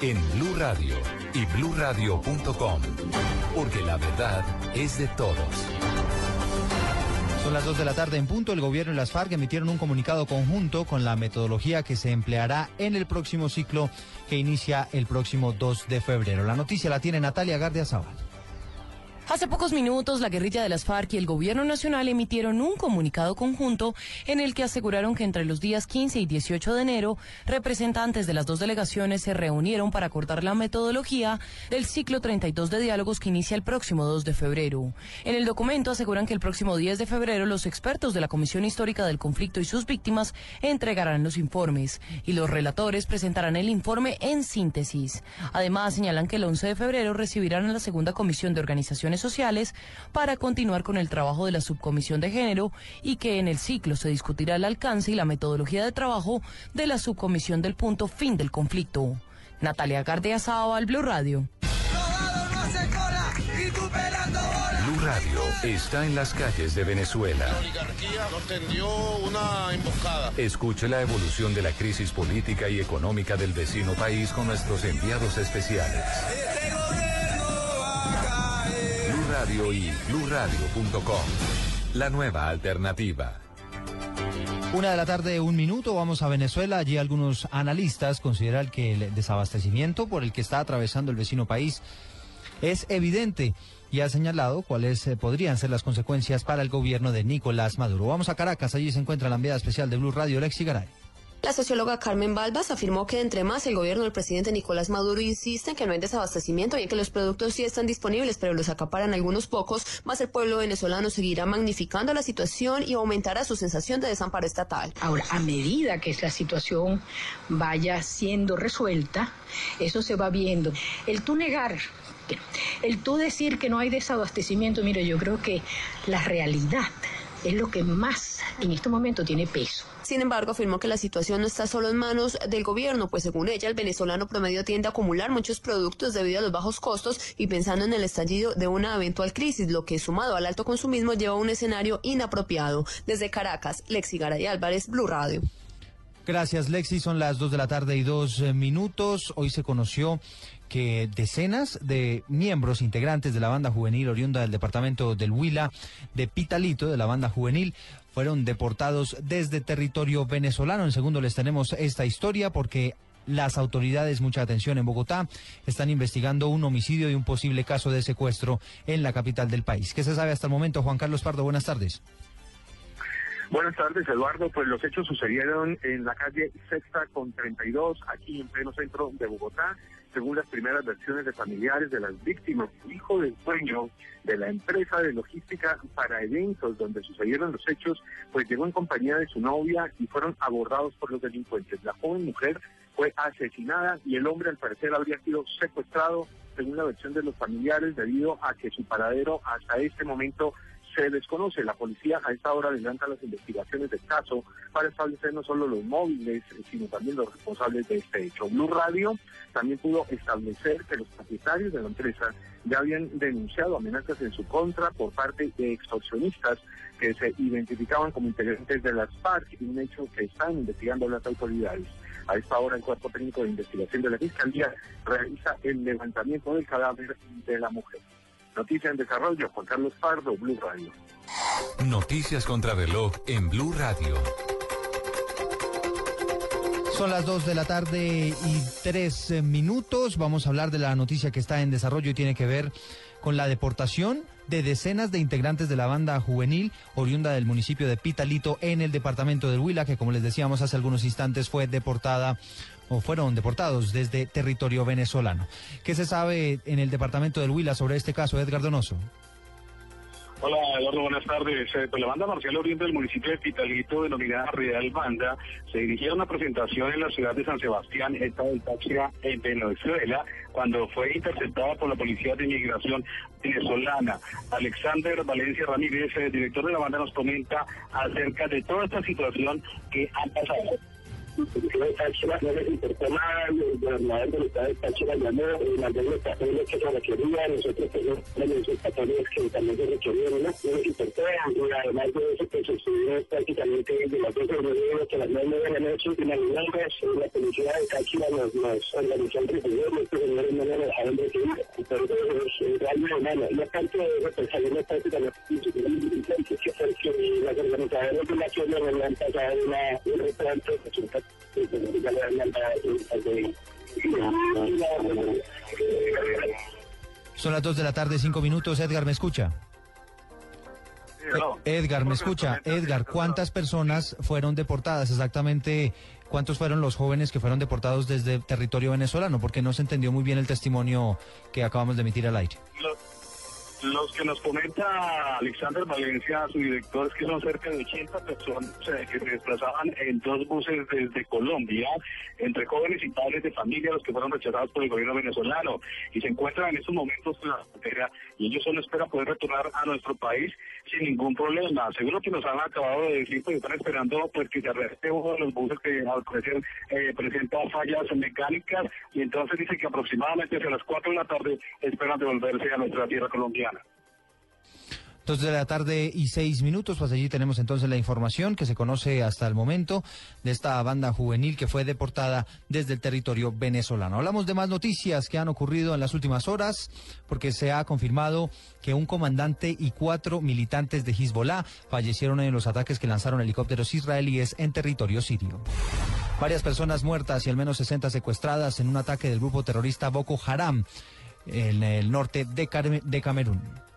en Blue Radio y BlueRadio.com, porque la verdad es de todos. Son las 2 de la tarde en punto. El gobierno y las FARC emitieron un comunicado conjunto con la metodología que se empleará en el próximo ciclo que inicia el próximo 2 de febrero. La noticia la tiene Natalia Gardia Zaval. Hace pocos minutos, la guerrilla de las FARC y el Gobierno Nacional emitieron un comunicado conjunto en el que aseguraron que entre los días 15 y 18 de enero, representantes de las dos delegaciones se reunieron para acordar la metodología del ciclo 32 de diálogos que inicia el próximo 2 de febrero. En el documento aseguran que el próximo 10 de febrero los expertos de la Comisión Histórica del Conflicto y sus víctimas entregarán los informes y los relatores presentarán el informe en síntesis. Además, señalan que el 11 de febrero recibirán a la segunda comisión de organizaciones sociales para continuar con el trabajo de la subcomisión de género y que en el ciclo se discutirá el alcance y la metodología de trabajo de la subcomisión del punto fin del conflicto. Natalia Gardea al Blue Radio. Blue Radio está en las calles de Venezuela. La oligarquía nos tendió una emboscada. Escuche la evolución de la crisis política y económica del vecino país con nuestros enviados especiales. Radio y. La nueva alternativa. Una de la tarde, un minuto, vamos a Venezuela. Allí algunos analistas consideran que el desabastecimiento por el que está atravesando el vecino país es evidente y ha señalado cuáles eh, podrían ser las consecuencias para el gobierno de Nicolás Maduro. Vamos a Caracas, allí se encuentra la enviada especial de Blue Radio, Lexi Garay. La socióloga Carmen Balbas afirmó que entre más el gobierno del presidente Nicolás Maduro insiste en que no hay desabastecimiento y que los productos sí están disponibles, pero los acaparan algunos pocos, más el pueblo venezolano seguirá magnificando la situación y aumentará su sensación de desamparo estatal. Ahora, a medida que la situación vaya siendo resuelta, eso se va viendo. El tú negar el tú decir que no hay desabastecimiento, mire, yo creo que la realidad es lo que más en este momento tiene peso. Sin embargo, afirmó que la situación no está solo en manos del gobierno, pues según ella, el venezolano promedio tiende a acumular muchos productos debido a los bajos costos y pensando en el estallido de una eventual crisis, lo que sumado al alto consumismo lleva a un escenario inapropiado. Desde Caracas, Lexi Garay Álvarez, Blue Radio. Gracias, Lexi. Son las dos de la tarde y dos eh, minutos. Hoy se conoció que decenas de miembros integrantes de la banda juvenil oriunda del departamento del Huila, de Pitalito, de la banda juvenil, fueron deportados desde territorio venezolano. En segundo les tenemos esta historia porque las autoridades, mucha atención en Bogotá, están investigando un homicidio y un posible caso de secuestro en la capital del país. ¿Qué se sabe hasta el momento? Juan Carlos Pardo, buenas tardes. Buenas tardes, Eduardo. Pues los hechos sucedieron en la calle Sexta con 32, aquí en pleno centro de Bogotá según las primeras versiones de familiares de las víctimas, el hijo del dueño de la empresa de logística para eventos donde sucedieron los hechos, pues llegó en compañía de su novia y fueron abordados por los delincuentes. La joven mujer fue asesinada y el hombre al parecer habría sido secuestrado, según la versión de los familiares, debido a que su paradero hasta este momento se desconoce. La policía a esta hora adelanta las investigaciones del caso para establecer no solo los móviles, sino también los responsables de este hecho. Blue Radio también pudo establecer que los propietarios de la empresa ya habían denunciado amenazas en su contra por parte de extorsionistas que se identificaban como integrantes de las FARC, un hecho que están investigando las autoridades. A esta hora el Cuerpo Técnico de Investigación de la Fiscalía realiza el levantamiento del cadáver de la mujer. Noticia en desarrollo, Juan Carlos Pardo, Blue Radio. Noticias contra reloj en Blue Radio. Son las 2 de la tarde y 3 eh, minutos. Vamos a hablar de la noticia que está en desarrollo y tiene que ver con la deportación de decenas de integrantes de la banda juvenil oriunda del municipio de Pitalito en el departamento del Huila, que como les decíamos hace algunos instantes fue deportada o fueron deportados desde territorio venezolano. ¿Qué se sabe en el departamento del Huila sobre este caso, Edgar Donoso? Hola, Eduardo, buenas tardes. Eh, pues la banda marcial oriente del municipio de Pitalito, denominada Real Banda, se dirigía a una presentación en la ciudad de San Sebastián, estado del Táchira, en Venezuela, cuando fue interceptada por la Policía de Inmigración venezolana. Alexander Valencia Ramírez, eh, director de la banda, nos comenta acerca de toda esta situación que ha pasado de Táchira no les importó nada, el gobernador del estado de Táchira llamó mandó los papeles que se requerían, nosotros tenemos esos papeles que también se requerían, no, no les importó, y además de eso pues estuvimos prácticamente desde las 12 de febrero hasta las 9 de la noche finalizando, la policía de Táchira nos, nos organizó el recibidor, estos señores no nos dejaron recibir, entonces es humano, y aparte de eso pues salimos prácticamente que que las organizadoras de la han pasado una, un Son las 2 de la tarde, 5 minutos. Edgar, ¿me escucha? Edgar, ¿me escucha? Edgar, ¿cuántas personas fueron deportadas exactamente? ¿Cuántos fueron los jóvenes que fueron deportados desde territorio venezolano? Porque no se entendió muy bien el testimonio que acabamos de emitir al aire. Los que nos comenta Alexander Valencia, su director, es que son cerca de 80 personas que se desplazaban en dos buses desde Colombia, entre jóvenes y padres de familia, los que fueron rechazados por el gobierno venezolano, y se encuentran en estos momentos en la frontera, y ellos solo esperan poder retornar a nuestro país sin ningún problema. Según que nos han acabado de decir, pues están esperando pues que se arreste uno de los buses que al parecer eh, fallas mecánicas, y entonces dice que aproximadamente hacia las 4 de la tarde esperan devolverse a nuestra tierra colombiana. Dos de la tarde y seis minutos, pues allí tenemos entonces la información que se conoce hasta el momento de esta banda juvenil que fue deportada desde el territorio venezolano. Hablamos de más noticias que han ocurrido en las últimas horas, porque se ha confirmado que un comandante y cuatro militantes de Hezbollah fallecieron en los ataques que lanzaron helicópteros israelíes en territorio sirio. Varias personas muertas y al menos 60 secuestradas en un ataque del grupo terrorista Boko Haram en el norte de, de Camerún.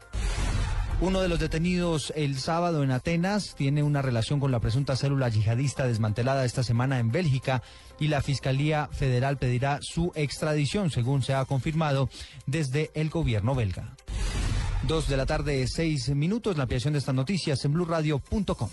Uno de los detenidos el sábado en Atenas tiene una relación con la presunta célula yihadista desmantelada esta semana en Bélgica y la Fiscalía Federal pedirá su extradición, según se ha confirmado desde el gobierno belga. Dos de la tarde, seis minutos, la ampliación de estas noticias en blurradio.com.